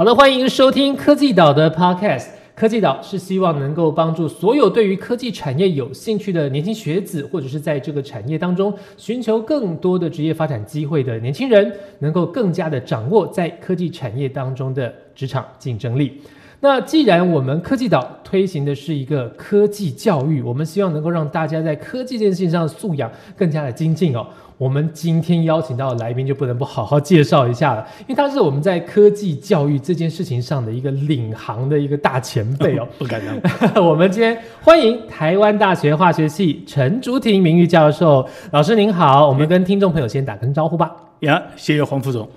好的，欢迎收听科技岛的 Podcast。科技岛是希望能够帮助所有对于科技产业有兴趣的年轻学子，或者是在这个产业当中寻求更多的职业发展机会的年轻人，能够更加的掌握在科技产业当中的职场竞争力。那既然我们科技岛推行的是一个科技教育，我们希望能够让大家在科技这件事情上的素养更加的精进哦。我们今天邀请到的来宾就不能不好好介绍一下了，因为他是我们在科技教育这件事情上的一个领航的一个大前辈哦。不敢当。我们今天欢迎台湾大学化学系陈竹婷名誉教授老师您好，我们跟听众朋友先打声招呼吧。呀，谢谢黄副总。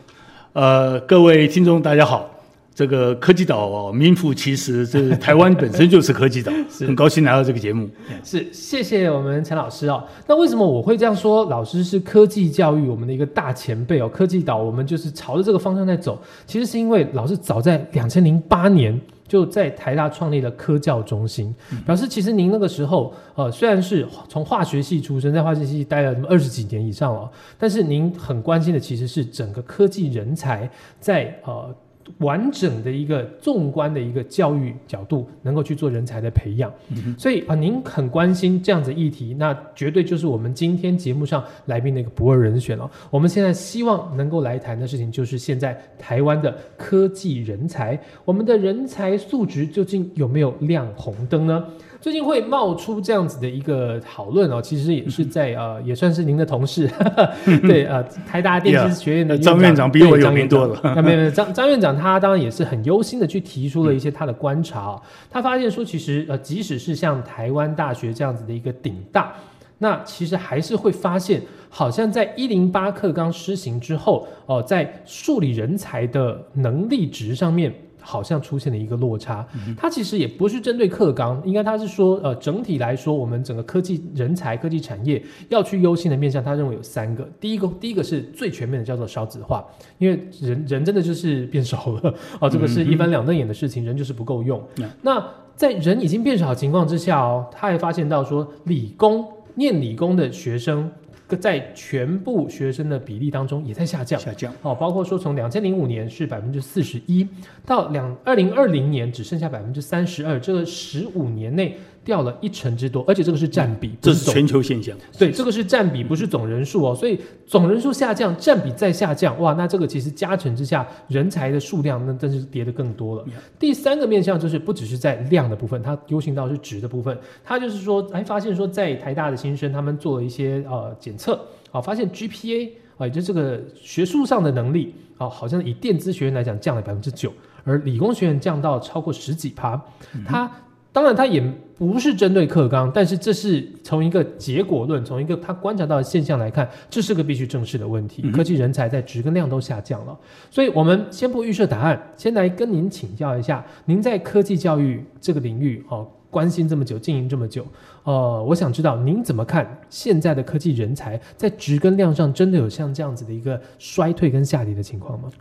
呃，各位听众大家好。这个科技岛哦，名副其实，这台湾本身就是科技岛，很高兴来到这个节目。是，谢谢我们陈老师哦。那为什么我会这样说？老师是科技教育我们的一个大前辈哦。科技岛我们就是朝着这个方向在走。其实是因为老师早在两千零八年就在台大创立了科教中心，表示其实您那个时候呃虽然是从化学系出身，在化学系待了二十几年以上了，但是您很关心的其实是整个科技人才在呃。完整的一个纵观的一个教育角度，能够去做人才的培养，所以啊，您很关心这样子议题，那绝对就是我们今天节目上来宾的一个不二人选了。我们现在希望能够来谈的事情，就是现在台湾的科技人才，我们的人才素质究竟有没有亮红灯呢？最近会冒出这样子的一个讨论哦，其实也是在呃，也算是您的同事，对呃，台大电机学院的 张院长比我有名多了。那没有没有，张张院长他当然也是很忧心的去提出了一些他的观察，他发现说，其实呃，即使是像台湾大学这样子的一个顶大，那其实还是会发现，好像在一零八课纲施行之后，哦，在数理人才的能力值上面。好像出现了一个落差，它其实也不是针对课纲，应该他是说，呃，整体来说，我们整个科技人才、科技产业要去优先的面向，他认为有三个。第一个，第一个是最全面的，叫做少子化，因为人人真的就是变少了，哦，这个是一翻两瞪眼的事情，人就是不够用。那在人已经变少的情况之下哦，他还发现到说，理工念理工的学生。在全部学生的比例当中也在下降，下降哦，包括说从两千零五年是百分之四十一，到两二零二零年只剩下百分之三十二，这个十五年内。掉了一成之多，而且这个是占比，这是全球现象。对，这个是占比，不是总人数哦。所以总人数下降，占比再下降，哇，那这个其实加成之下，人才的数量那真是跌得更多了。第三个面向就是不只是在量的部分，它优行到是值的部分，它就是说，哎，发现说在台大的新生他们做了一些呃检测，啊，发现 GPA 啊，也就这个学术上的能力啊，好像以电子学院来讲降了百分之九，而理工学院降到超过十几趴，它。当然，它也不是针对课纲，但是这是从一个结果论，从一个他观察到的现象来看，这是个必须正视的问题。科技人才在值跟量都下降了，所以我们先不预设答案，先来跟您请教一下，您在科技教育这个领域哦，关心这么久，经营这么久，呃，我想知道您怎么看现在的科技人才在值跟量上真的有像这样子的一个衰退跟下跌的情况吗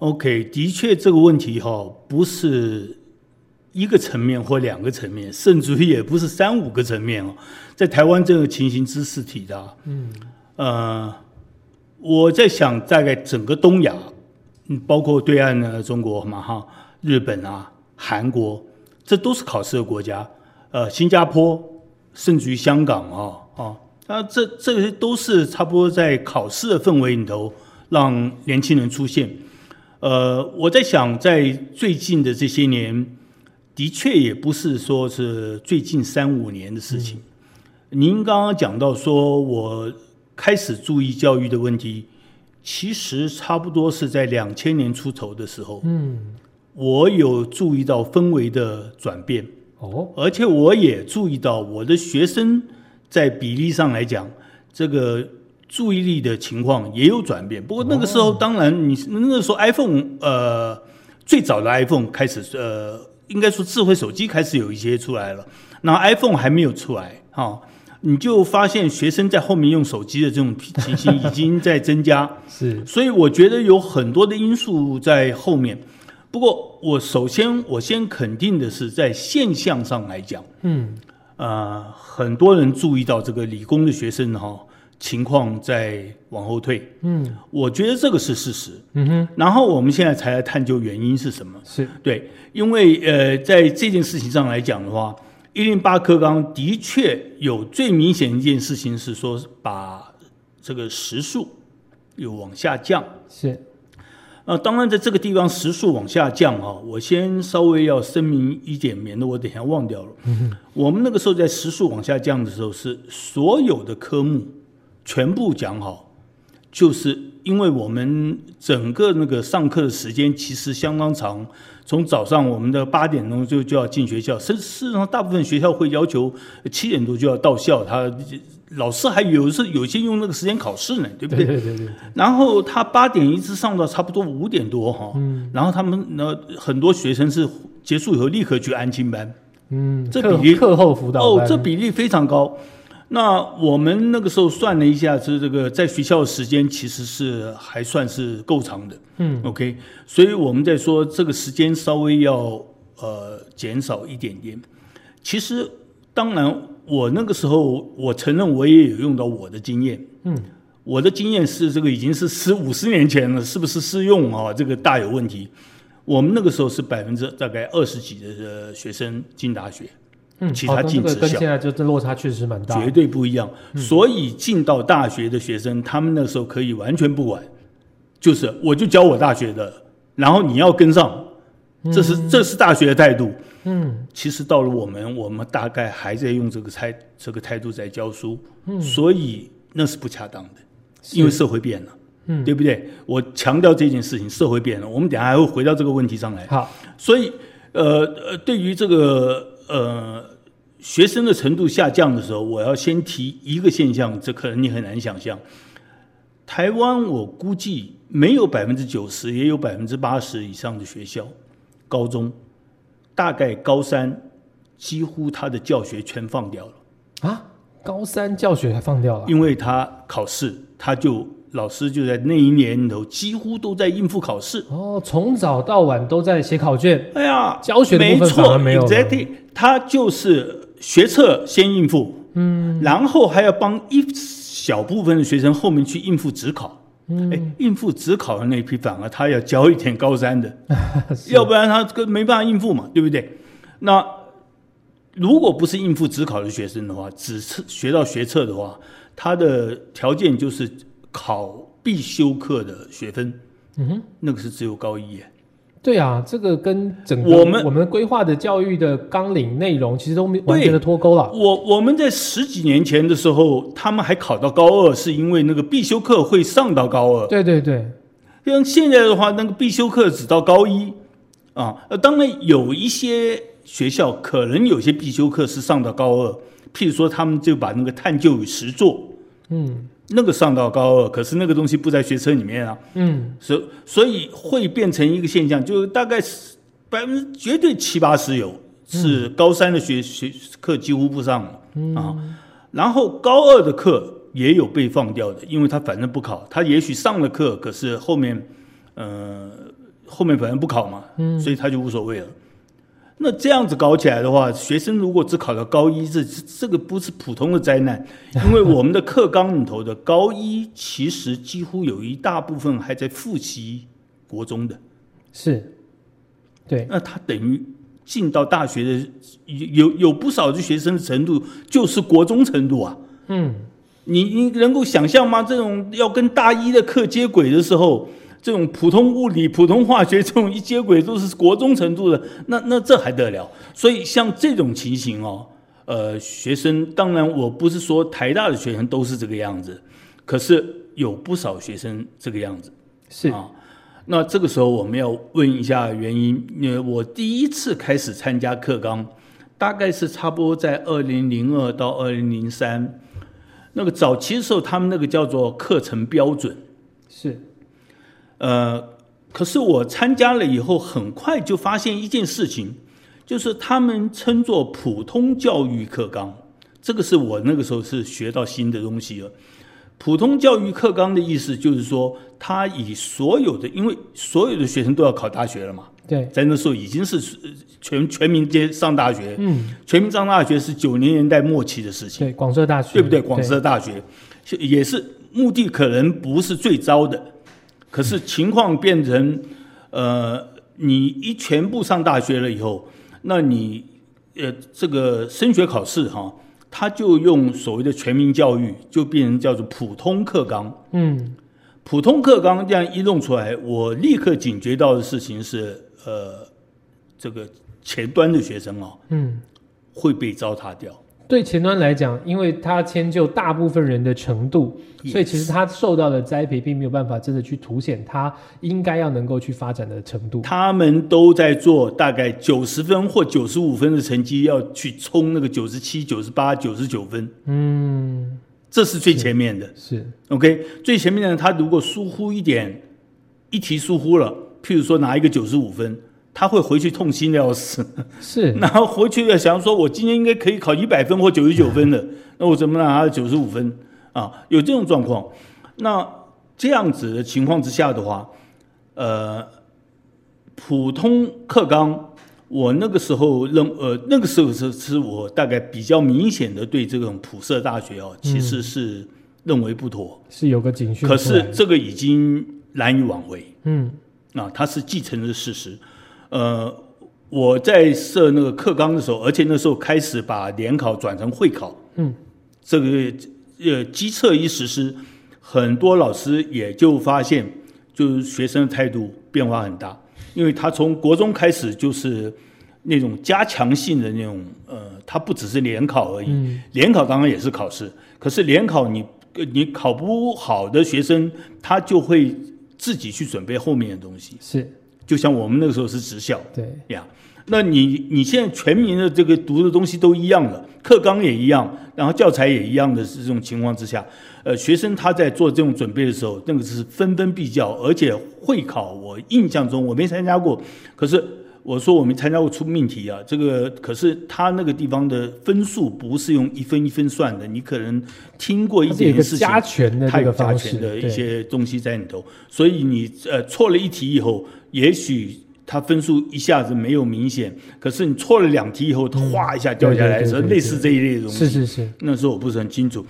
？OK，的确这个问题哈不是。一个层面或两个层面，甚至于也不是三五个层面哦，在台湾这个情形之四体的，嗯，呃，我在想，大概整个东亚，嗯，包括对岸的中国嘛哈，日本啊，韩国，这都是考试的国家，呃，新加坡，甚至于香港啊，啊，那这这些都是差不多在考试的氛围里头让年轻人出现，呃，我在想，在最近的这些年。的确也不是说是最近三五年的事情。您刚刚讲到说，我开始注意教育的问题，其实差不多是在两千年出头的时候。嗯，我有注意到氛围的转变。哦，而且我也注意到我的学生在比例上来讲，这个注意力的情况也有转变。不过那个时候，当然你那个时候 iPhone 呃最早的 iPhone 开始呃。应该说，智慧手机开始有一些出来了，那 iPhone 还没有出来哈，你就发现学生在后面用手机的这种情形已经在增加，是，所以我觉得有很多的因素在后面。不过，我首先我先肯定的是，在现象上来讲，嗯，呃，很多人注意到这个理工的学生哈，情况在往后退。嗯我觉得这个是事实。嗯哼，然后我们现在才来探究原因是什么。是对，因为呃，在这件事情上来讲的话，一零八课纲的确有最明显一件事情是说，把这个时速有往下降。是，呃，当然在这个地方时速往下降啊，我先稍微要声明一点，免得我等一下忘掉了。嗯我们那个时候在时速往下降的时候，是所有的科目全部讲好，就是因为我们整个那个上课的时间其实相当长，从早上我们的八点钟就就要进学校，事事实上大部分学校会要求七点多就要到校，他老师还有是有些用那个时间考试呢，对不对？对对对，然后他八点一直上到差不多五点多哈，嗯，然后他们呢很多学生是结束以后立刻去安亲班，嗯，课这比例课后辅导哦，这比例非常高。那我们那个时候算了一下，是这个在学校的时间其实是还算是够长的，嗯，OK，所以我们在说这个时间稍微要呃减少一点点。其实当然，我那个时候我承认我也有用到我的经验，嗯，我的经验是这个已经是十五十年前了，是不是适用啊？这个大有问题。我们那个时候是百分之大概二十几的呃学生进大学，嗯，其他好那这个禁止校跟现在就这落差确实蛮大，绝对不一样。所以进到大学的学生，他们那时候可以完全不管，就是我就教我大学的，然后你要跟上，这是这是大学的态度。嗯。其实到了我们，我们大概还在用这个态这个态度在教书，嗯。所以那是不恰当的，因为社会变了，嗯，对不对？我强调这件事情，社会变了，我们等下还会回到这个问题上来。好，所以，呃呃，对于这个呃学生的程度下降的时候，我要先提一个现象，这可能你很难想象。台湾我估计没有百分之九十，也有百分之八十以上的学校，高中大概高三几乎他的教学全放掉了，啊，高三教学还放掉了，因为他考试，他就老师就在那一年里头几乎都在应付考试。哦，从早到晚都在写考卷，哎呀，教学的部分没错反而没有他就是学测先应付，嗯，然后还要帮一小部分的学生后面去应付职考。嗯，哎，应付职考的那批，反而他要教一点高三的，要不然他跟没办法应付嘛，对不对？那如果不是应付职考的学生的话，只是学到学测的话，他的条件就是考必修课的学分，嗯哼，那个是只有高一耶。对啊，这个跟整个我们我们规划的教育的纲领内容其实都没完全的脱钩了。我我们在十几年前的时候，他们还考到高二，是因为那个必修课会上到高二。对对对，像现在的话，那个必修课只到高一啊。呃，当然有一些学校可能有些必修课是上到高二，譬如说他们就把那个探究与实作嗯那个上到高二，可是那个东西不在学车里面啊。嗯，所所以会变成一个现象，就大概是百分之绝对七八十有是高三的学学课几乎不上了、啊，然后高二的课也有被放掉的，因为他反正不考，他也许上了课，可是后面呃后面反正不考嘛，所以他就无所谓了。那这样子搞起来的话，学生如果只考到高一，这这个不是普通的灾难，因为我们的课纲里头的高一，其实几乎有一大部分还在复习国中的，是，对，那他等于进到大学的有有有不少的学生的程度就是国中程度啊。嗯，你你能够想象吗？这种要跟大一的课接轨的时候，这种普通物理、普通化学这种一接轨都是国中程度的，那那这还得了？所以像这种情形哦，呃，学生当然我不是说台大的学生都是这个样子，可是有不少学生这个样子。是，啊。那这个时候我们要问一下原因。因为我第一次开始参加课纲，大概是差不多在二零零二到二零零三。那个早期的时候，他们那个叫做课程标准。是，呃，可是我参加了以后，很快就发现一件事情，就是他们称作普通教育课纲。这个是我那个时候是学到新的东西了。普通教育课纲的意思就是说，他以所有的，因为所有的学生都要考大学了嘛，对，在那时候已经是呃全全民皆上大学，嗯，全民上大学是九零年代末期的事情。对，广设大学，对不对？广设大学，也是目的可能不是最糟的，可是情况变成呃，你一全部上大学了以后，那你呃这个升学考试哈，他就用所谓的全民教育，就变成叫做普通课纲。嗯，普通课纲这样一弄出来，我立刻警觉到的事情是，呃，这个前端的学生哦，嗯，会被糟蹋掉。对前端来讲，因为它迁就大部分人的程度，所以其实它受到的栽培并没有办法真的去凸显它应该要能够去发展的程度。他们都在做大概九十分或九十五分的成绩，要去冲那个九十七、九十八、九十九分，嗯，这是最前面的。是，OK，最前面的他如果疏忽一点，一题疏忽了，譬如说拿一个九十五分，他会回去痛心的要死，是，然后回去要想说，我今天应该可以考一百分或九十九分的，那我怎么拿九十五分啊？有这种状况，那这样子的情况之下的话，呃，普通课纲，我那个时候认，呃，那个时候是是我大概比较明显的对这种普设大学哦，其实是认为不妥。是有个警讯可。是这个已经难以挽回嗯啊，它是继承的事实。呃，我在设那个课纲的时候，而且那时候开始把联考转成会考，嗯，这个呃机测一实施，很多老师也就发现，就是学生的态度变化很大，因为他从国中开始就是那种加强性的那种，呃，它不只是联考而已，嗯。联考当然也是考试，可是联考你呃你考不好的学生，他就会自己去准备后面的东西，是，就像我们那个时候是职校对，呀。那你你现在全民的这个读的东西都一样了，课纲也一样，然后教材也一样的是这种情况之下，呃，学生他在做这种准备的时候，那个是分分必较，而且会考，我印象中我没参加过，可是我说我没参加过出命题啊，这个可是他那个地方的分数不是用一分一分算的，你可能听过一点事情，加权的它有加权的一些东西在里头，所以你呃错了一题以后，也许他分数一下子没有明显，可是你错了两题以后，它哗一下掉下来的时候，对对对对类似这一类的东西。是是是，那时候我不是很清楚，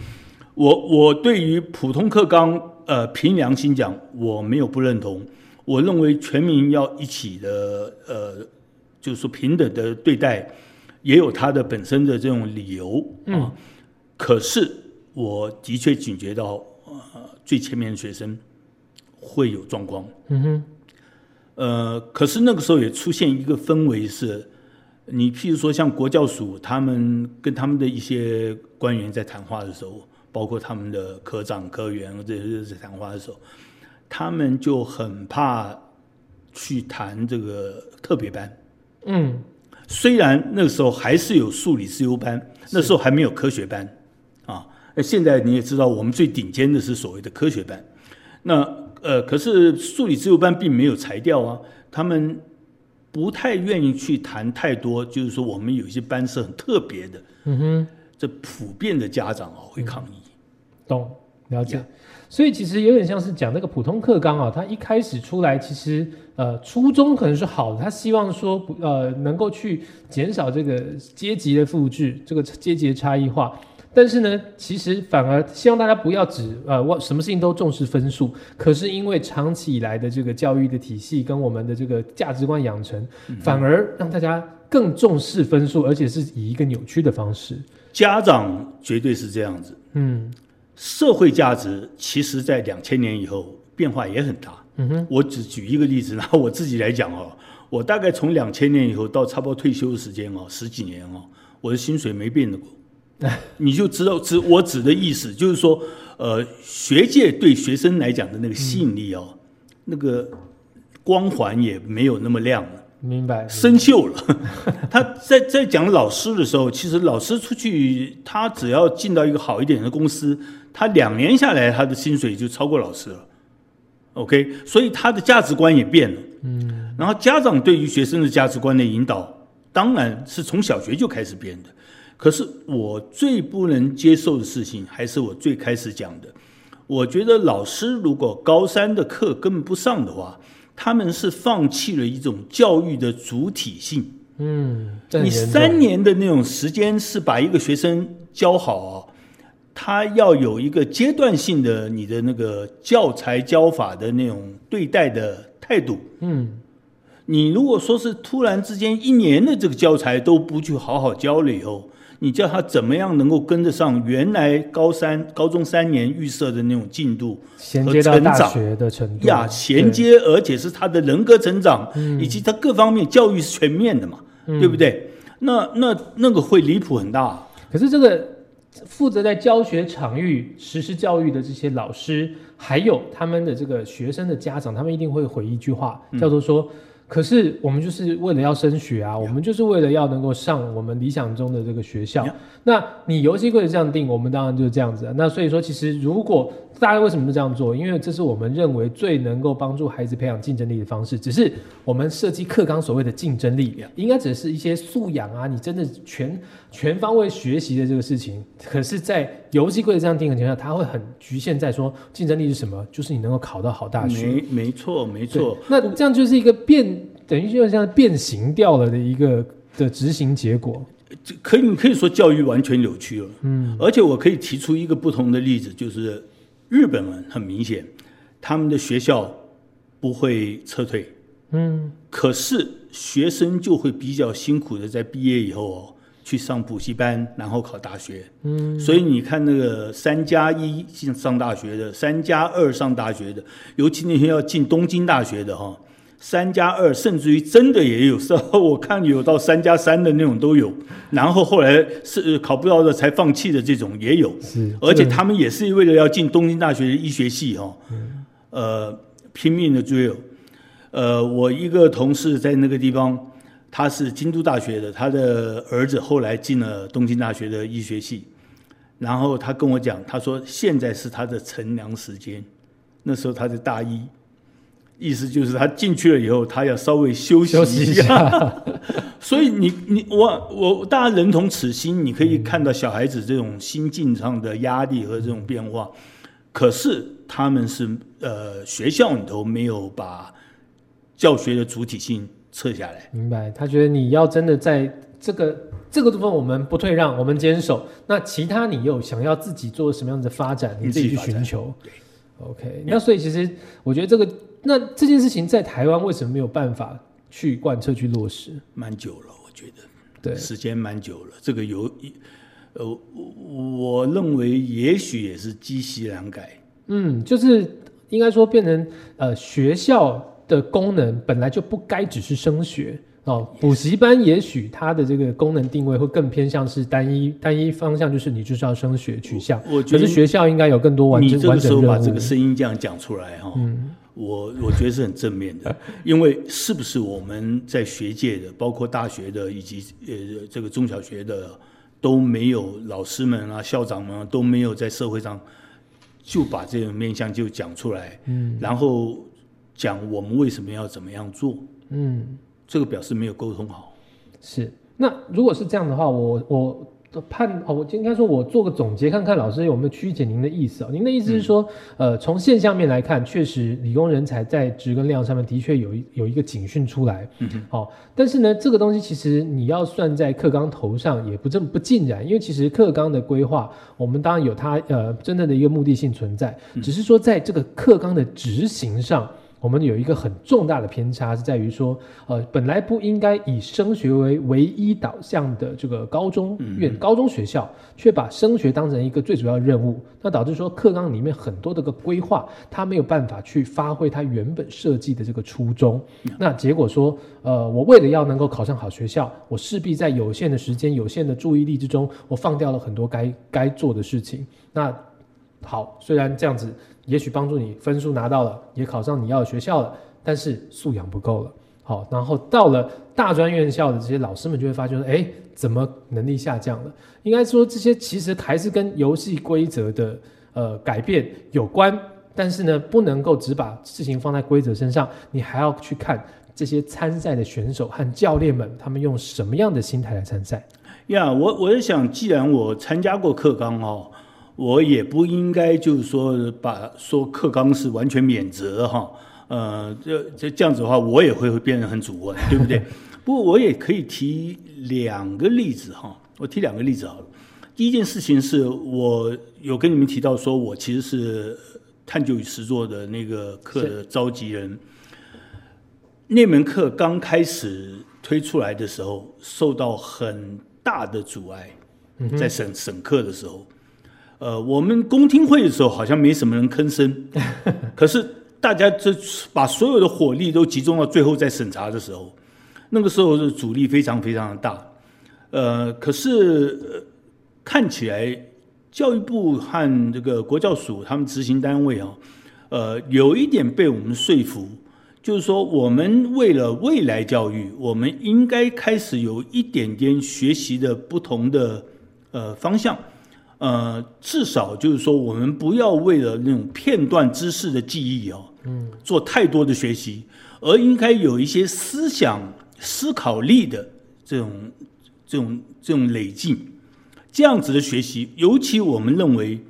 我我对于普通课纲，呃，凭良心讲，我没有不认同。我认为全民要一起的，呃，就是说平等的对待，也有它的本身的这种理由啊。可是我的确警觉到，呃，最前面的学生会有状况。嗯哼，呃，可是那个时候也出现一个氛围是，你譬如说像国教署，他们跟他们的一些官员在谈话的时候，包括他们的科长、科员这些在谈话的时候，他们就很怕去谈这个特别班。嗯，虽然那个时候还是有数理自由班，那时候还没有科学班啊。那现在你也知道，我们最顶尖的是所谓的科学班。那呃，可是数理自由班并没有裁掉啊，他们不太愿意去谈太多，就是说我们有一些班是很特别的，嗯哼，这普遍的家长啊会抗议。懂了解。所以其实有点像是讲那个普通课纲啊，他一开始出来，其实呃初衷可能是好的，他希望说不呃能够去减少这个阶级的复制，这个阶级的差异化。但是呢，其实反而希望大家不要只呃我什么事情都重视分数，可是因为长期以来的这个教育的体系跟我们的这个价值观养成，反而让大家更重视分数，而且是以一个扭曲的方式。家长绝对是这样子，嗯社会价值其实在两千年以后变化也很大。嗯哼，我只举一个例子，拿我自己来讲哦，我大概从两千年以后到差不多退休的时间哦，十几年哦，我的薪水没变过。你就知道，指我指的意思就是说，呃，学界对学生来讲的那个吸引力哦，那个光环也没有那么亮了。明白。生锈了。他在在讲老师的时候，其实老师出去，他只要进到一个好一点的公司，他两年下来，他的薪水就超过老师了。OK，所以他的价值观也变了。嗯，然后家长对于学生的价值观的引导，当然是从小学就开始变的。可是我最不能接受的事情，还是我最开始讲的。我觉得老师如果高三的课跟不上的话，他们是放弃了一种教育的主体性。嗯，你三年的那种时间是把一个学生教好哦，他要有一个阶段性的你的那个教材教法的那种对待的态度。嗯，你如果说是突然之间一年的这个教材都不去好好教了以后，你叫他怎么样能够跟得上原来高三、高中三年预设的那种进度衔接到大成长学的程度呀？衔接，而且是他的人格成长，以及他各方面教育是全面的嘛，对不对？那那那个会离谱很大。可是这个负责在教学场域实施教育的这些老师，还有他们的这个学生的家长，他们一定会回一句话，叫做说。可是我们就是为了要升学啊，我们就是为了要能够上我们理想中的这个学校。那你游戏规则这样定，我们当然就是这样子。那所以说，其实如果大家为什么这样做？因为这是我们认为最能够帮助孩子培养竞争力的方式。只是我们设计课纲所谓的竞争力，应该只是一些素养啊，你真的全全方位学习的这个事情。可是，在游戏规则这样定的情况下，它会很局限在说竞争力是什么？就是你能够考到好大学。没没错没错。那这样就是一个变。等于就像变形掉了的一个的执行结果，可以你可以说教育完全扭曲了。嗯，而且我可以提出一个不同的例子，就是日本人很明显，他们的学校不会撤退，嗯，可是学生就会比较辛苦的在毕业以后哦去上补习班，然后考大学。嗯，所以你看那个三加一进上大学的，三加二上大学的，尤其那些要进东京大学的哈。三加二，甚至于真的也有，是 我看有到三加三的那种都有，然后后来是考不到的才放弃的这种也有，是，而且他们也是为了要进东京大学的医学系哈，呃，拼命的追。呃，我一个同事在那个地方，他是京都大学的，他的儿子后来进了东京大学的医学系，然后他跟我讲，他说现在是他的乘凉时间，那时候他在大一。意思就是他进去了以后，他要稍微休息一下。所以你你我我大家人同此心，你可以看到小孩子这种心境上的压力和这种变化。可是他们是呃学校里头没有把教学的主体性撤下来。明白？他觉得你要真的在这个这个部分我们不退让，我们坚守。那其他你又想要自己做什么样的发展，你自己去寻求。OK，那所以其实我觉得这个。那这件事情在台湾为什么没有办法去贯彻去落实？蛮久了，我觉得，对，时间蛮久了。这个有，呃，我认为也许也是积习难改。嗯，就是应该说变成呃学校的功能本来就不该只是升学哦，补习班也许它的这个功能定位会更偏向是单一单一方向，就是你就是要升学取向。我觉得学校应该有更多完整完整任务。把这个声音这样讲出来哈。嗯。我我觉得是很正面的，因为是不是我们在学界的，包括大学的以及呃这个中小学的，都没有老师们啊、校长们都没有在社会上就把这个面向就讲出来，嗯，然后讲我们为什么要怎么样做，嗯，这个表示没有沟通好。是，那如果是这样的话，我我。判哦，我应该说，我做个总结，看看老师有没有曲解您的意思啊？您的意思是说，呃，从现象面来看，确实理工人才在值跟量上面的确有一有一个警讯出来，嗯好，但是呢，这个东西其实你要算在课纲头上，也不这么不尽然，因为其实课纲的规划，我们当然有它呃真正的一个目的性存在，只是说在这个课纲的执行上。我们有一个很重大的偏差，是在于说，呃，本来不应该以升学为唯一导向的这个高中院、高中学校，却把升学当成一个最主要任务，那导致说课纲里面很多的个规划，它没有办法去发挥它原本设计的这个初衷。那结果说，呃，我为了要能够考上好学校，我势必在有限的时间、有限的注意力之中，我放掉了很多该该做的事情。那好，虽然这样子。也许帮助你分数拿到了，也考上你要的学校了，但是素养不够了。好，然后到了大专院校的这些老师们就会发觉说，哎，怎么能力下降了？应该说这些其实还是跟游戏规则的呃改变有关，但是呢，不能够只把事情放在规则身上，你还要去看这些参赛的选手和教练们他们用什么样的心态来参赛。呀，我我在想，既然我参加过课纲哦。我也不应该就是说把说课纲是完全免责哈，呃，这这这样子的话，我也会会变得很主观，对不对？不过我也可以提两个例子哈，我提两个例子好了。第一件事情是我有跟你们提到，说我其实是探究与实作的那个课的召集人。那门课刚开始推出来的时候，受到很大的阻碍，在审审课的时候，呃，我们公听会的时候好像没什么人吭声，可是大家这把所有的火力都集中到最后在审查的时候，那个时候的阻力非常非常的大，呃，可是看起来教育部和这个国教署他们执行单位啊，呃，有一点被我们说服。就是说，我们为了未来教育，我们应该开始有一点点学习的不同的呃方向，呃，至少就是说，我们不要为了那种片段知识的记忆哦，嗯，做太多的学习，而应该有一些思想思考力的这种这种这种累进，这样子的学习，尤其我们认为，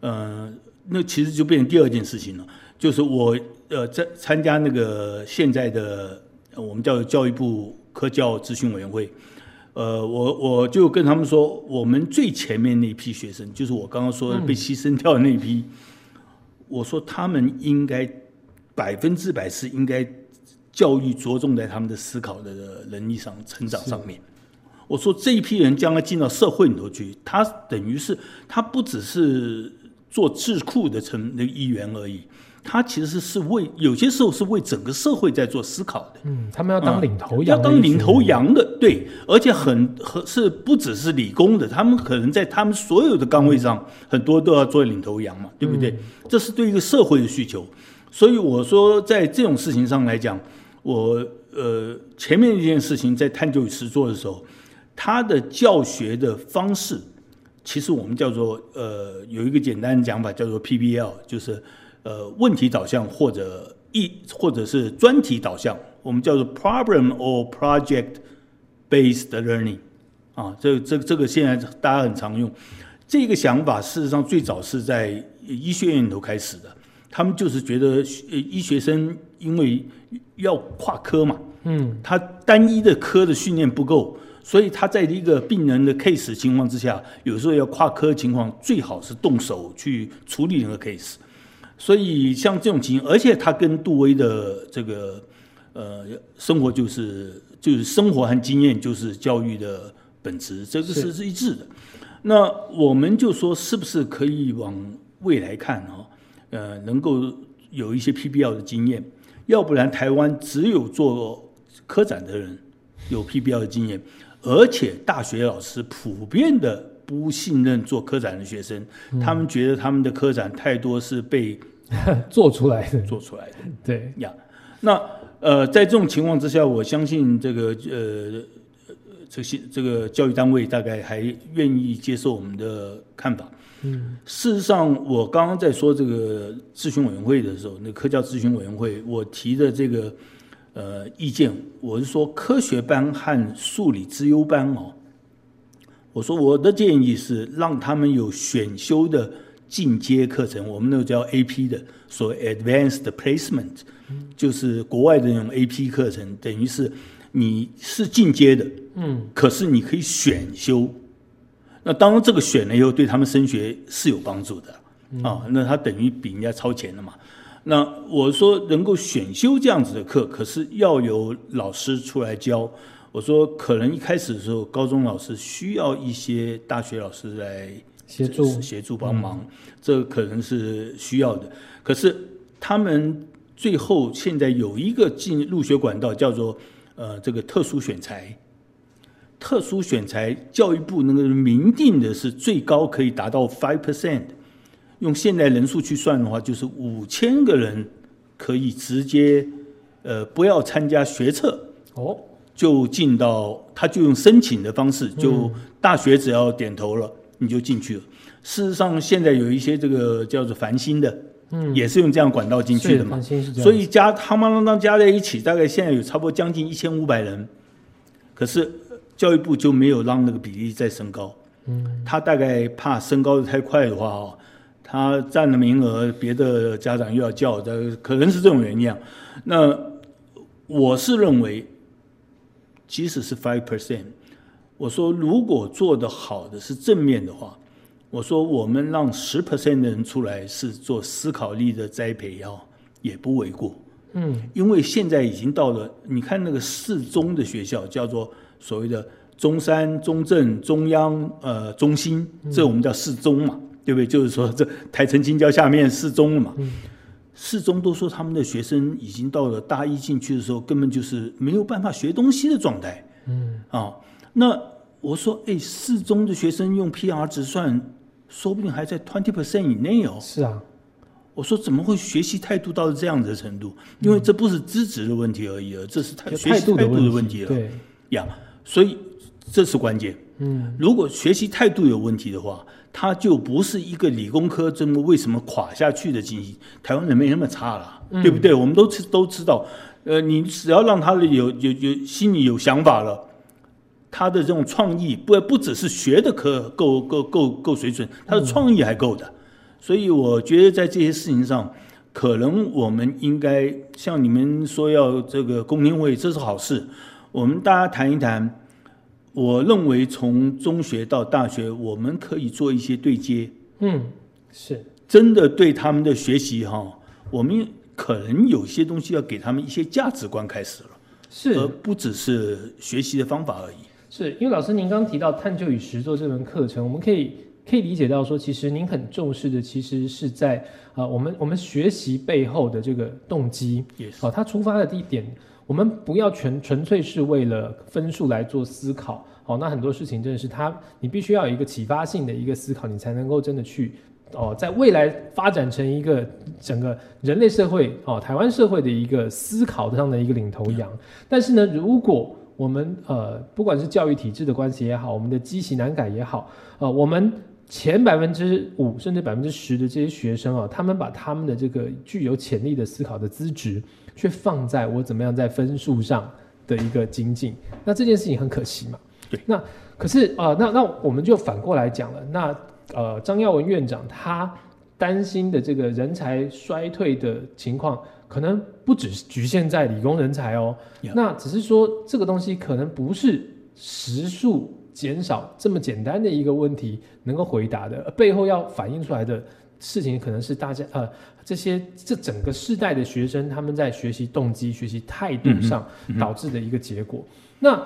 呃，那其实就变成第二件事情了，就是我。呃，在参加那个现在的我们叫教育部科教咨询委员会，呃，我我就跟他们说，我们最前面那批学生，就是我刚刚说被牺牲掉的那批，我说他们应该百分之百是应该教育着重在他们的思考的能力上、成长上面。我说这一批人将来进到社会里头去，他等于是他不只是做智库的成的一员而已。他其实是为有些时候是为整个社会在做思考的。嗯，他们要当领头羊，要当领头羊的，对，而且很很是不只是理工的，他们可能在他们所有的岗位上，很多都要做领头羊嘛，对不对？这是对一个社会的需求。所以我说，在这种事情上来讲，我呃前面一件事情在探究与实作的时候，他的教学的方式，其实我们叫做呃有一个简单的讲法叫做 PBL，就是。呃，问题导向或者一或者是专题导向，我们叫做 problem or project based learning，啊，这这这个现在大家很常用。这个想法事实上最早是在医学院里头开始的，他们就是觉得医学生因为要跨科嘛，嗯，他单一的科的训练不够，所以他在一个病人的 case 情况之下，有时候要跨科情况，最好是动手去处理那个 case。所以像这种情形，而且他跟杜威的这个呃生活就是就是生活和经验就是教育的本质，这个是是一致的。那我们就说，是不是可以往未来看啊？呃，能够有一些 PBL 的经验，要不然台湾只有做科展的人有 PBL 的经验，而且大学老师普遍的。不信任做科展的学生，他们觉得他们的科展太多是被 做出来的，做出来的。对呀，那呃，在这种情况之下，我相信这个呃，这些这个教育单位大概还愿意接受我们的看法。嗯，事实上，我刚刚在说这个咨询委员会的时候，那科教咨询委员会，我提的这个呃意见，我是说科学班和数理资优班哦。我说我的建议是让他们有选修的进阶课程，我们那个叫 AP 的，所谓 Advanced Placement，就是国外的那种 AP 课程，等于是你是进阶的，嗯，可是你可以选修。那当然这个选了以后，对他们升学是有帮助的啊。那他等于比人家超前了嘛。那我说能够选修这样子的课，可是要有老师出来教。我说，可能一开始的时候，高中老师需要一些大学老师来协助。协助帮忙，这可能是需要的。可是他们最后现在有一个进入学管道，叫做呃这个特殊选材。特殊选材，教育部那个明定的是最高可以达到 five percent，用现在人数去算的话，就是五千个人可以直接呃不要参加学测。哦。就进到，他就用申请的方式，就大学只要点头了，你就进去了。事实上，现在有一些这个叫做繁星的，嗯，也是用这样管道进去的嘛。所以加夯夯当当加在一起，大概现在有差不多将近一千五百人。可是教育部就没有让那个比例再升高。嗯，他大概怕升高的太快的话哦，他占了名额，别的家长又要叫，的，可能是这种原因。啊。那我是认为。即使是 five percent，我说如果做得好的是正面的话，我说我们让十 percent 的人出来是做思考力的栽培哦，也不为过。嗯，因为现在已经到了，你看那个四中的学校叫做所谓的中山、中正、中央、呃中心，这我们叫四中嘛，对不对？就是说这台城青椒下面四中了嘛。四中都说他们的学生已经到了大一进去的时候，根本就是没有办法学东西的状态。嗯，啊，那我说，哎，四中的学生用 PR 值算，说不定还在 twenty percent 以内哦。是啊，我说怎么会学习态度到了这样的程度？因为这不是资质的问题而已了，这是态学习态度的问问题了。对，呀，所以这是关键。嗯，如果学习态度有问题的话，他就不是一个理工科这么为什么垮下去的经济。台湾人没那么差了，对不对？我们都知都知道，呃，你只要让他有有有心里有想法了，他的这种创意不不只是学的可够够够够水准，他的创意还够的。所以我觉得在这些事情上，可能我们应该像你们说要这个公听会，这是好事。我们大家谈一谈。我认为从中学到大学，我们可以做一些对接，嗯，是真的对他们的学习哈，我们可能有些东西要给他们一些价值观开始了，是而不只是学习的方法而已。是因为老师您刚提到探究与实作这门课程，我们可以可以理解到说，其实您很重视的其实是在啊、呃我们我们学习背后的这个动机，也是好、它出发的地点，我们不要全纯粹是为了分数来做思考，好、那很多事情真的是它，你必须要有一个启发性的一个思考，你才能够真的去。哦，在未来发展成一个整个人类社会哦，台湾社会的一个思考上的一个领头羊。但是呢，如果我们呃，不管是教育体制的关系也好，我们的积习难改也好，呃，我们前百分之五甚至百分之十的这些学生啊，他们把他们的这个具有潜力的思考的资质，却放在我怎么样在分数上的一个精进，那这件事情很可惜嘛。对，那可是啊、呃那那我们就反过来讲了，那呃，张耀文院长他担心的这个人才衰退的情况，可能不只是局限在理工人才哦。那只是说这个东西可能不是时数减少这么简单的一个问题能够回答的，而背后要反映出来的事情，可能是大家呃这些这整个世代的学生他们在学习动机、学习态度上导致的一个结果。那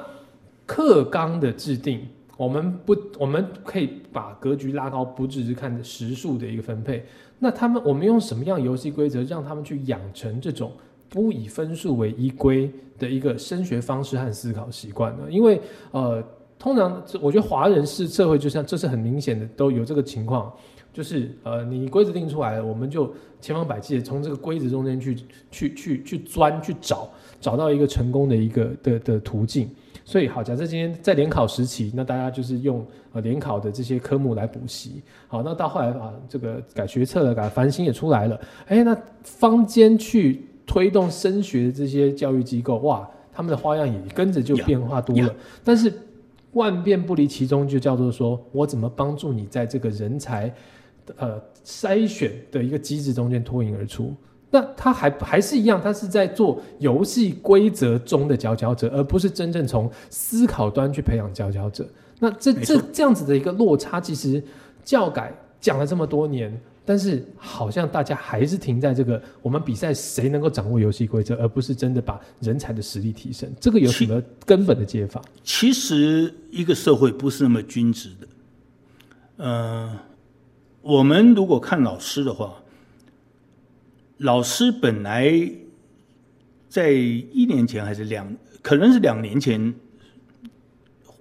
课纲的制定，我们不，我们可以把格局拉高，不只是看时数的一个分配。那他们，我们用什么样游戏规则让他们去养成这种不以分数为依归的一个升学方式和思考习惯呢？因为呃，通常我觉得华人是社会，就像这是很明显的都有这个情况，就是呃，你规则定出来了，我们就千方百计的从这个规则中间去去去去钻去找，找到一个成功的一个的的途径。所以好，假设今天在联考时期，那大家就是用呃联考的这些科目来补习。好，那到后来啊，这个改学测了，改繁星也出来了。哎，那坊间去推动升学的这些教育机构，哇，他们的花样也跟着就变化多了。但是万变不离其宗，就叫做说我怎么帮助你在这个人才呃筛选的一个机制中间脱颖而出。那他还还是一样，他是在做游戏规则中的佼佼者，而不是真正从思考端去培养佼佼者。那这这这样子的一个落差，其实教改讲了这么多年，但是好像大家还是停在这个我们比赛谁能够掌握游戏规则，而不是真的把人才的实力提升。这个有什么根本的解法？其实一个社会不是那么均值的。呃，我们如果看老师的话，老师本来在一年前还是两，可能是两年前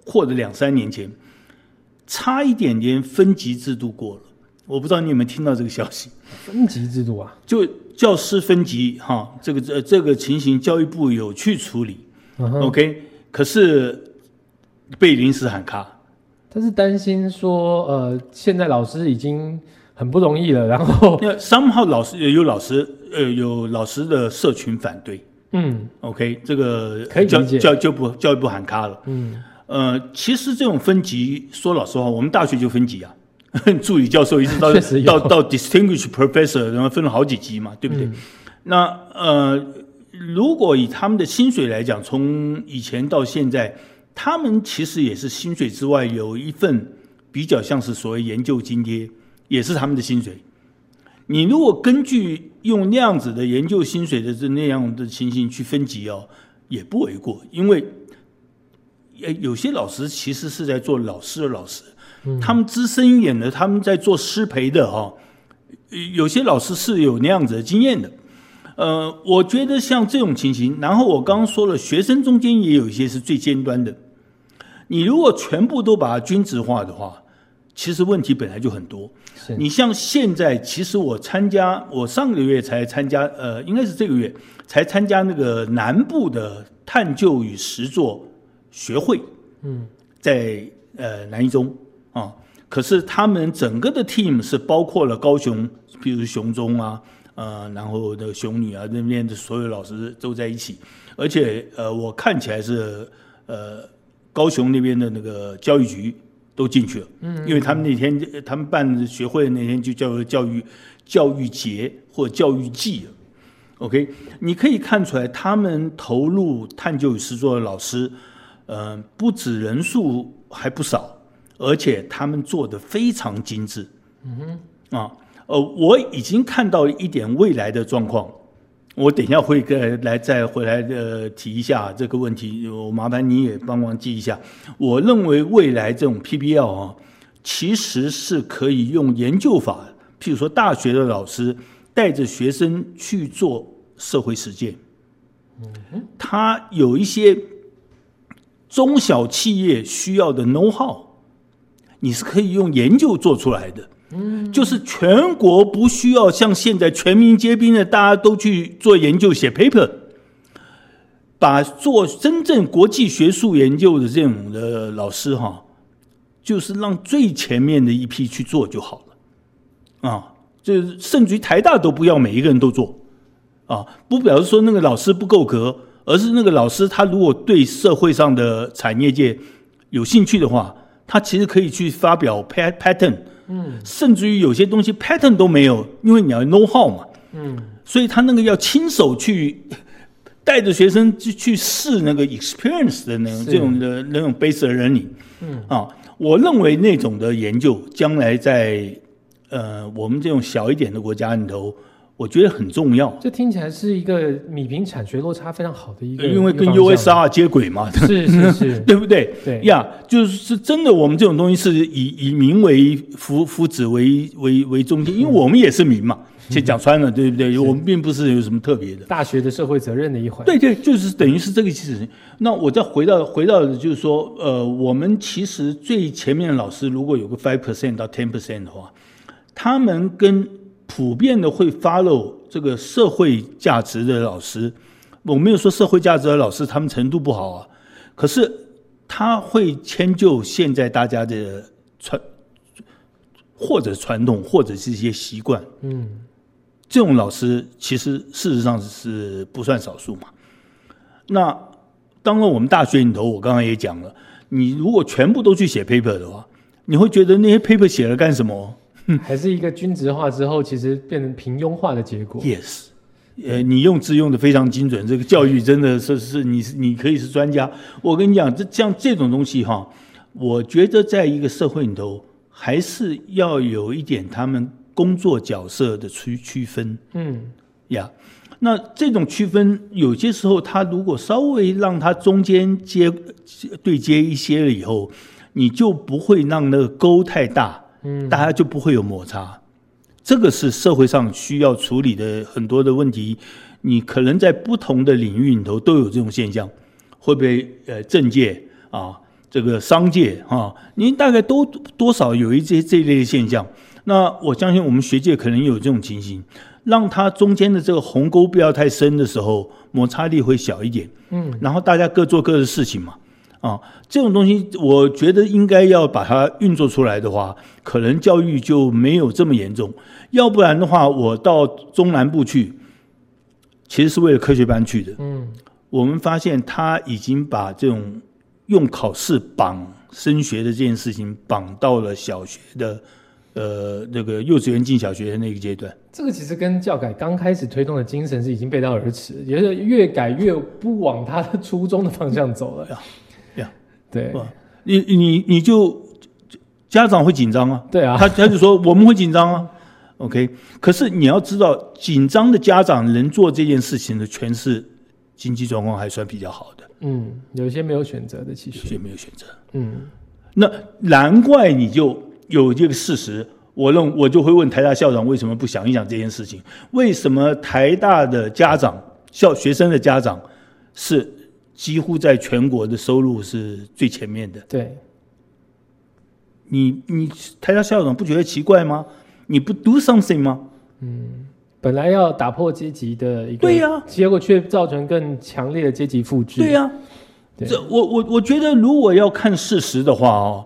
或者两三年前，差一点点分级制度过了。我不知道你有没有听到这个消息？分级制度啊，就教师分级哈，这个这这个情形，教育部有去处理。嗯哼，OK，可是被临时喊卡。他是担心说，呃，现在老师已经很不容易了，然后，那 somehow 老师有老师呃有老师的社群反对。嗯 OK，这个可以教教育部教育部喊卡了。嗯，呃，其实这种分级，说老实话，我们大学就分级啊，助理教授一直到 到到 distinguished professor，然后分了好几级嘛，对不对？嗯那呃，如果以他们的薪水来讲，从以前到现在，他们其实也是薪水之外有一份比较像是所谓研究津贴，也是他们的薪水。你如果根据用那样子的研究薪水的这那样的情形去分级哦，也不为过，因为呃有些老师其实是在做老师的老师，他们资深一点的，他们在做师培的哈、有些老师是有那样子的经验的。呃，我觉得像这种情形，然后我刚刚说了，学生中间也有一些是最尖端的。你如果全部都把它均值化的话，其实问题本来就很多。是你像现在，其实我参加，我上个月才参加，呃，应该是这个月才参加那个南部的探究与实作学会，嗯，在呃南一中啊。可是他们整个的 team 是包括了高雄，比如雄中啊，呃，然后那个雄女啊那边的所有老师都在一起，而且呃，我看起来是呃高雄那边的那个教育局都进去了，嗯，因为他们那天他们办学会的那天就叫教育教育节或教育季了。OK，你可以看出来，他们投入探究与实作的老师，呃，不止人数还不少，而且他们做的非常精致。嗯哼，啊，呃，我已经看到一点未来的状况，我等一下会跟来再回来呃提一下这个问题，我麻烦你也帮忙记一下。我认为未来这种 PBL 啊，其实是可以用研究法，譬如说大学的老师带着学生去做社会实践，他有一些中小企业需要的 know how，你是可以用研究做出来的。就是全国不需要像现在全民皆兵的，大家都去做研究写 paper，把做真正国际学术研究的这种的老师哈，就是让最前面的一批去做就好了，啊，就是甚至于台大都不要每一个人都做，啊，不表示说那个老师不够格，而是那个老师他如果对社会上的产业界有兴趣的话，他其实可以去发表 pat pattern。嗯，甚至于有些东西 pattern 都没有，因为你要 know how 嘛，嗯，所以他那个要亲手去带着学生去去试那个 experience 的那种这种的那种 base learning，嗯。啊，我认为那种的研究将来在呃我们这种小一点的国家里头，我觉得很重要，这听起来是一个米平产学落差非常好的一个，因为跟一个方向 USR 接轨嘛，是是是，对不对？对呀就是是真的，我们这种东西是以以民为夫夫子为为为中心，因为我们也是民嘛。其实讲穿了，对不对？我们并不是有什么特别的。大学的社会责任的一环。对对，就是等于是这个意思。那我再回到回到，就是说，呃，我们其实最前面的老师，如果有个 five percent 到 ten percent 的话，他们跟普遍的会 follow 这个社会价值的老师，我没有说社会价值的老师他们程度不好啊，可是他会迁就现在大家的传或者传统或者是一些习惯，嗯，这种老师其实事实上是不算少数嘛。那当然，我们大学里头，我刚刚也讲了，你如果全部都去写 paper 的话，你会觉得那些 paper 写了干什么还是一个均值化之后，其实变成平庸化的结果。？Yes，呃，你用字用的非常精准，这个教育真的是是你是你可以是专家。我跟你讲，这像这种东西哈，我觉得在一个社会里头，还是要有一点他们工作角色的区区分。嗯，呀那这种区分，有些时候他如果稍微让他中间接对接一些了以后，你就不会让那个沟太大，嗯，大家就不会有摩擦。这个是社会上需要处理的很多的问题，你可能在不同的领域里头都有这种现象，会不会呃政界啊，这个商界啊，您大概都多少有一些这一类的现象。那我相信我们学界可能有这种情形，让它中间的这个鸿沟不要太深的时候，摩擦力会小一点。嗯，然后大家各做各的事情嘛。啊，这种东西我觉得应该要把它运作出来的话，可能教育就没有这么严重。要不然的话，我到中南部去，其实是为了科学班去的。嗯，我们发现他已经把这种用考试绑升学的这件事情绑到了小学的呃那个幼稚园进小学的那个阶段。这个其实跟教改刚开始推动的精神是已经背道而驰，也就是越改越不往他的初衷的方向走了。对吧？你你你就家长会紧张啊，对啊，他他就说我们会紧张啊，OK。可是你要知道，紧张的家长能做这件事情的，全是经济状况还算比较好的，嗯，有些没有选择的，其有些实，没有选择。嗯那难怪你就有这个事实。我认我就会问台大校长为什么不想一想这件事情？为什么台大的家长、校学生的家长是几乎在全国的收入是最前面的？对，你你台大校长不觉得奇怪吗？你不 do something 吗？本来要打破阶级的一个，对呀结果却造成更强烈的阶级复制。对呀、对这我我我觉得，如果要看事实的话哦，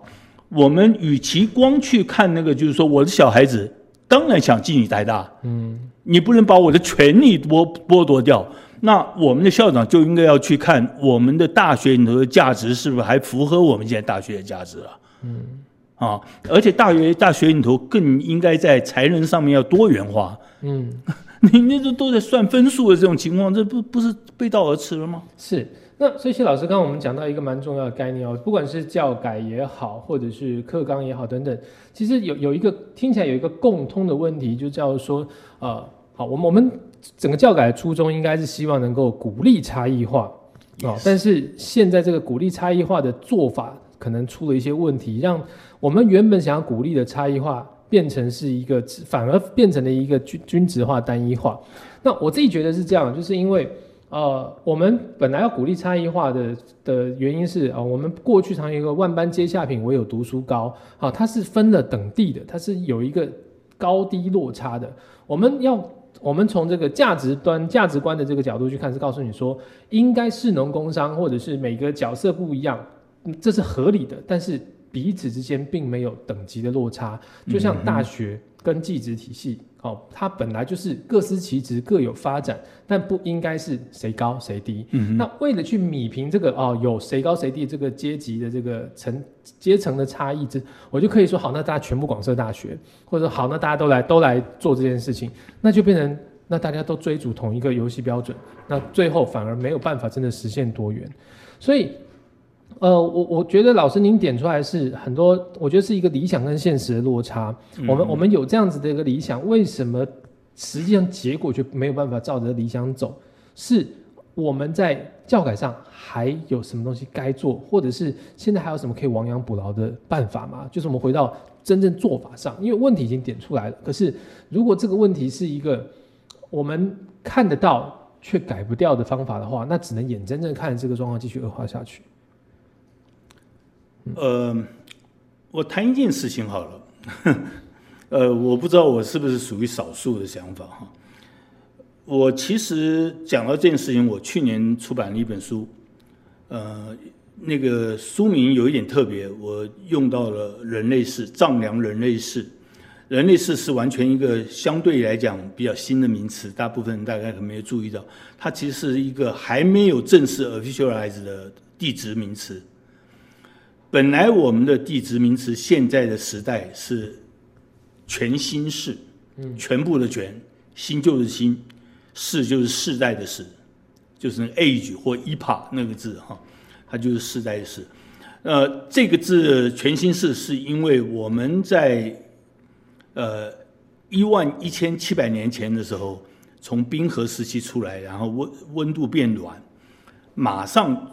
我们与其光去看那个，就是说我的小孩子当然想进你台大，嗯，你不能把我的权利剥剥夺掉。那我们的校长就应该要去看我们的大学里头的价值是不是还符合我们现在大学的价值啊？嗯，啊，而且大学大学里头更应该在才能上面要多元化。嗯，你那都都在算分数的这种情况，这不不是背道而驰了吗？是。那所以谢老师，刚刚我们讲到一个蛮重要的概念哦，不管是教改也好，或者是课纲也好等等，其实有有一个听起来有一个共通的问题，就叫做说，呃，好，我们我们整个教改的初衷应该是希望能够鼓励差异化啊但是现在这个鼓励差异化的做法可能出了一些问题，让我们原本想要鼓励的差异化变成是一个，反而变成了一个均均值化、单一化。那我自己觉得是这样，就是因为呃，我们本来要鼓励差异化的的原因是啊、我们过去常有一个万般皆下品，唯有读书高啊，它是分了等地的，它是有一个高低落差的。我们要我们从这个价值端、价值观的这个角度去看，是告诉你说，应该是农工商或者是每个角色不一样，嗯这是合理的，但是彼此之间并没有等级的落差，就像大学跟技职体系。哦，它本来就是各司其职，各有发展，但不应该是谁高谁低。嗯那为了去米平这个哦，有谁高谁低这个阶级的这个层阶层的差异，这我就可以说好，那大家全部广设大学，或者说好，那大家都来都来做这件事情，那就变成那大家都追逐同一个游戏标准，那最后反而没有办法真的实现多元。所以，呃，我我觉得老师您点出来是很多，我觉得是一个理想跟现实的落差。我们我们有这样子的一个理想，为什么实际上结果却没有办法照着理想走？是我们在教改上还有什么东西该做，或者是现在还有什么可以亡羊补牢的办法吗？就是我们回到真正做法上，因为问题已经点出来了。可是如果这个问题是一个我们看得到却改不掉的方法的话，那只能眼睁睁看着这个状况继续恶化下去。呃，我谈一件事情好了，呃，我不知道我是不是属于少数的想法哈。我其实讲到这件事情，我去年出版了一本书，呃，那个书名有一点特别，我用到了人类世丈量人类世。人类世是完全一个相对来讲比较新的名词，大部分大概可能没有注意到，它其实是一个还没有正式 officialize 的地质名词。本来我们的地质名词现在的时代是全新世，全部的全，新就是新，世就是世代的世，就是那个 age 或 epoch 那个字哈，它就是世代的世。呃，这个字全新世是因为我们在呃一万一千七百年前的时候，从冰河时期出来，然后温温度变暖，马上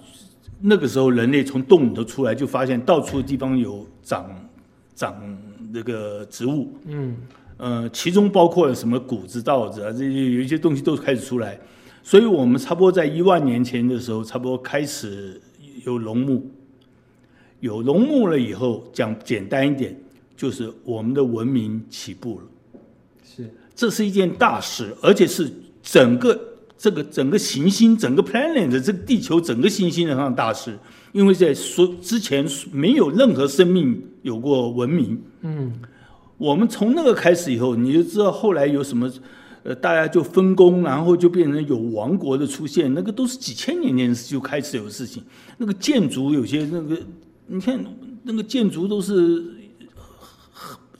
那个时候人类从洞里头出来，就发现到处的地方有长长那个植物，嗯，呃，其中包括了什么谷子、稻子啊，这些有一些东西都开始出来，所以我们差不多在一万年前的时候，差不多开始有农牧，有农牧了以后，讲简单一点，就是我们的文明起步了。是。这是一件大事，而且是整个这个整个行星、整个 planet 这个地球整个行星上的大事，因为在说之前没有任何生命有过文明。嗯，我们从那个开始以后，你就知道后来有什么，呃，大家就分工，然后就变成有王国的出现，那个都是几千年前就开始有事情。那个建筑有些那个，你看那个建筑都是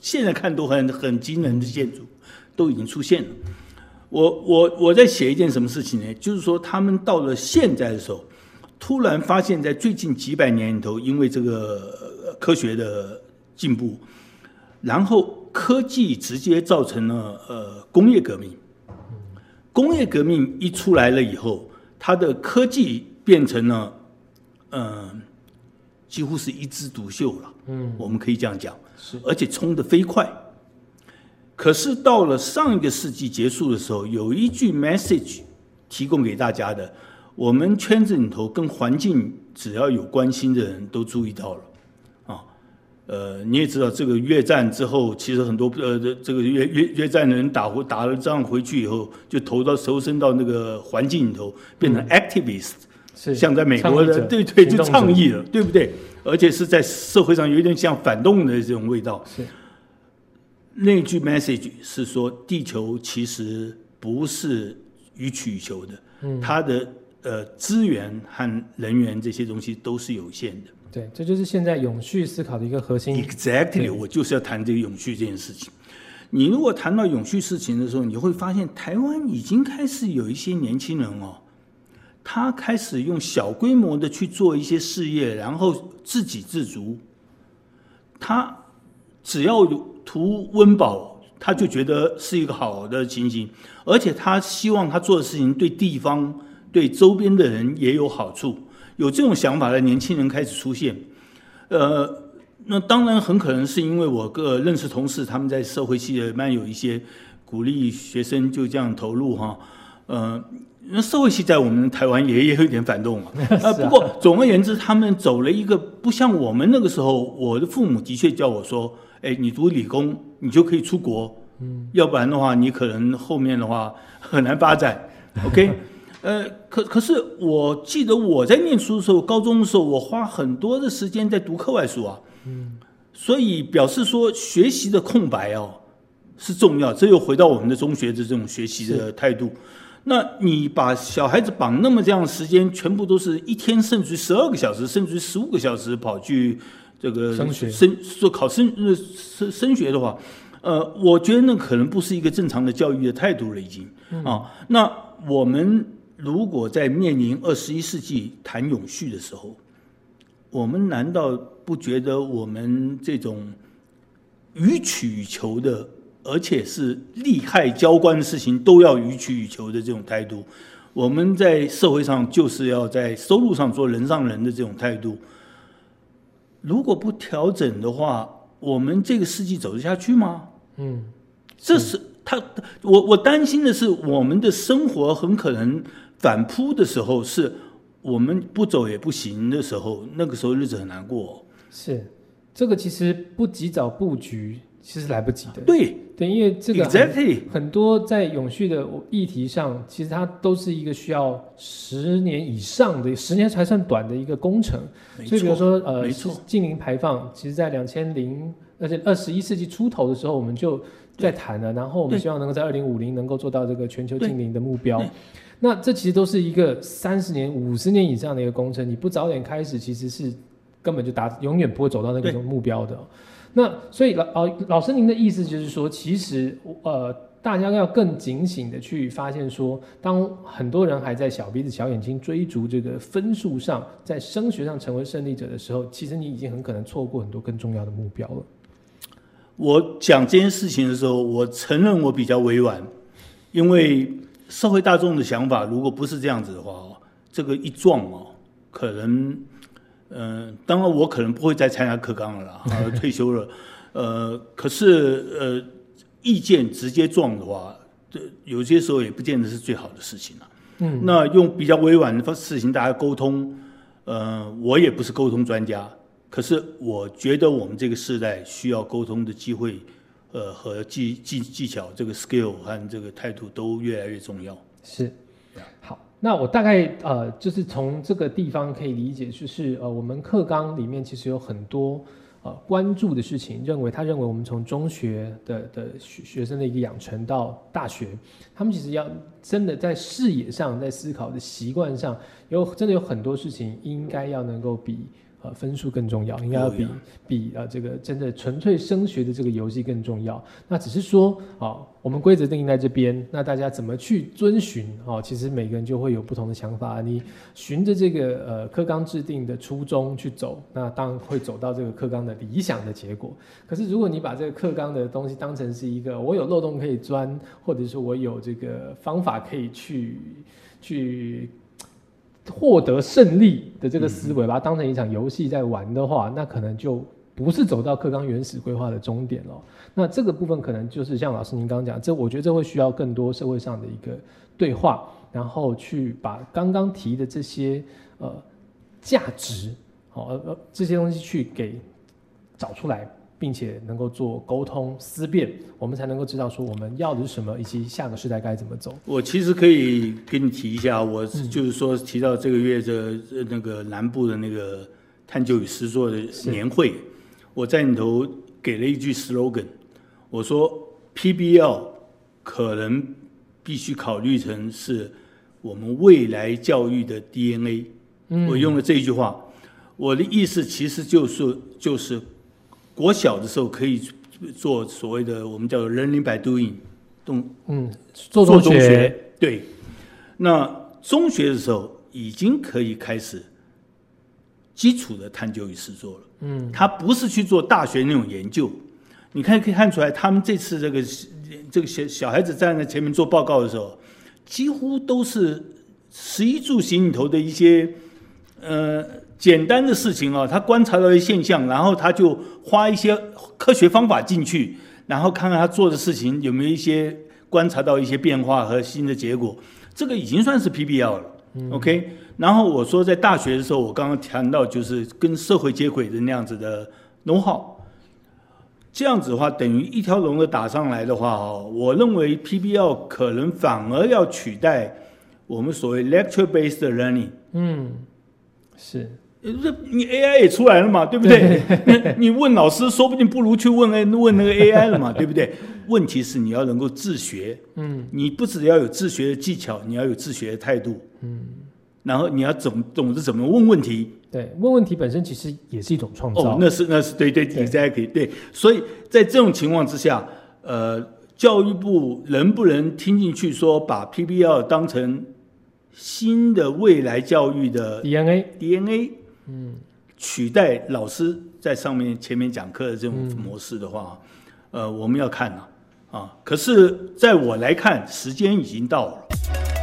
现在看都很很惊人的建筑，都已经出现了。我我我在写一件什么事情呢？就是说他们到了现在的时候，突然发现，在最近几百年里头，因为这个科学的进步，然后科技直接造成了呃工业革命。工业革命一出来了以后，它的科技变成了嗯，几乎是一枝独秀了。嗯，我们可以这样讲，是，而且冲得飞快。可是到了上一个世纪结束的时候，有一句 message 提供给大家的，我们圈子里头跟环境只要有关心的人都注意到了，啊，呃，你也知道这个越战之后，其实很多呃这个越越越战的人打回打了仗回去以后，就投到投身到那个环境里头，变成 activist，是像在美国的对对就倡议了，对不对？而且是在社会上有点像反动的这种味道。是。那句 message 是说，地球其实不是予取予求的，嗯，它的呃资源和人员这些东西都是有限的。对，这就是现在永续思考的一个核心。Exactly，我就是要谈这个永续这件事情。你如果谈到永续事情的时候，你会发现台湾已经开始有一些年轻人哦，他开始用小规模的去做一些事业，然后自给自足。他只要有。图温饱，他就觉得是一个好的情形，而且他希望他做的事情对地方、对周边的人也有好处。有这种想法的年轻人开始出现，呃，那当然很可能是因为我个认识同事，他们在社会系的蛮有一些鼓励学生就这样投入哈，呃，那社会系在我们台湾也也有一点反动嘛，呃，不过总而言之，他们走了一个不像我们那个时候，我的父母的确叫我说。哎，你读理工，你就可以出国，嗯，要不然的话，你可能后面的话很难发展。OK，呃，可可是我记得我在念书的时候，高中的时候，我花很多的时间在读课外书啊，嗯，所以表示说学习的空白哦是重要。这又回到我们的中学的这种学习的态度。那你把小孩子绑那么这样的时间，全部都是一天，甚至十二个小时，甚至十五个小时跑去。这个升学升说考升呃升升学的话，呃，我觉得那可能不是一个正常的教育的态度了，已经啊。那我们如果在面临二十一世纪谈永续的时候，我们难道不觉得我们这种予取予求的，而且是利害交关的事情都要予取予求的这种态度，我们在社会上就是要在收入上做人上人的这种态度？如果不调整的话，我们这个世纪走得下去吗？嗯，这是他，我我担心的是，我们的生活很可能反扑的时候，是我们不走也不行的时候，那个时候日子很难过。是，这个其实不及早布局。其实来不及的。对对，因为这个很很多在永续的议题上，其实它都是一个需要十年以上的，十年才算短的一个工程。所以比如说呃，近零排放，其实在两千零而且二十一世纪出头的时候，我们就在谈了。然后我们希望能够在二零五零能够做到这个全球近零的目标。那这其实都是一个三十年、五十年以上的一个工程。你不早点开始，其实是根本就达永远不会走到那个目标的。那所以老老老师，您的意思就是说，其实呃，大家要更警醒的去发现说，当很多人还在小鼻子小眼睛追逐这个分数上，在升学上成为胜利者的时候，其实你已经很可能错过很多更重要的目标了。我讲这件事情的时候，我承认我比较委婉，因为社会大众的想法如果不是这样子的话哦，这个一撞哦，可能。嗯，当然我可能不会再参加课纲了啦，退休了。呃，可是呃，意见直接撞的话，这有些时候也不见得是最好的事情了。嗯，那用比较委婉的方事情大家沟通，呃，我也不是沟通专家，可是我觉得我们这个时代需要沟通的机会，呃，和技技技巧，这个 skill 和这个态度都越来越重要。是，好。那我大概呃，就是从这个地方可以理解，就是呃，我们课纲里面其实有很多呃关注的事情，认为他认为我们从中学的的学学生的一个养成到大学，他们其实要真的在视野上，在思考的习惯上，有真的有很多事情应该要能够比呃分数更重要，应该要比比呃这个真的纯粹升学的这个游戏更重要。那只是说啊，我们规则定在这边，那大家怎么去遵循啊？其实每个人就会有不同的想法。你循着这个呃课纲制定的初衷去走，那当然会走到这个课纲的理想的结果。可是如果你把这个课纲的东西当成是一个我有漏洞可以钻，或者是我有这个方法可以去去。获得胜利的这个思维，把它当成一场游戏在玩的话，那可能就不是走到课纲原始规划的终点了。那这个部分可能就是像老师您刚刚讲，这我觉得这会需要更多社会上的一个对话，然后去把刚刚提的这些呃价值，好呃呃这些东西去给找出来。并且能够做沟通思辨，我们才能够知道说我们要的是什么，以及下个时代该怎么走。我其实可以跟你提一下，我就是说提到这个月的那个南部的那个探究与实作的年会，我在里头给了一句 slogan，我说 PBL 可能必须考虑成是我们未来教育的 DNA。嗯我用了这一句话，我的意思其实就是就是。国小的时候可以做所谓的我们叫做 learning by doing，动嗯做中学。对，那中学的时候已经可以开始基础的探究与实作了，嗯，他不是去做大学那种研究，你看可以看出来，他们这次这个这个小小孩子站在前面做报告的时候，几乎都是十一住行里头的一些呃。简单的事情啊，他观察到一现象，然后他就花一些科学方法进去，然后看看他做的事情有没有一些观察到一些变化和新的结果。这个已经算是 PBL 了，OK。然后我说在大学的时候，我刚刚谈到就是跟社会接轨的那样子的 know how，这样子的话等于一条龙的打上来的话哦，我认为 PBL 可能反而要取代我们所谓 lecture based learning。嗯，是。这你 AI 也出来了嘛，对不对？你问老师，说不定不如去问问那个 AI 了嘛，对不对？问题是你要能够自学，嗯，你不只要有自学的技巧，你要有自学的态度，嗯，然后你要懂懂得怎么问问题。对，问问题本身其实也是一种创造。哦，那是那是对对，exactly 对。所以在这种情况之下，呃，教育部能不能听进去，说把 PBL 当成新的未来教育的 DNA？DNA。嗯，取代老师在上面前面讲课的这种模式的话，呃，我们要看了啊。可是在我来看，时间已经到了。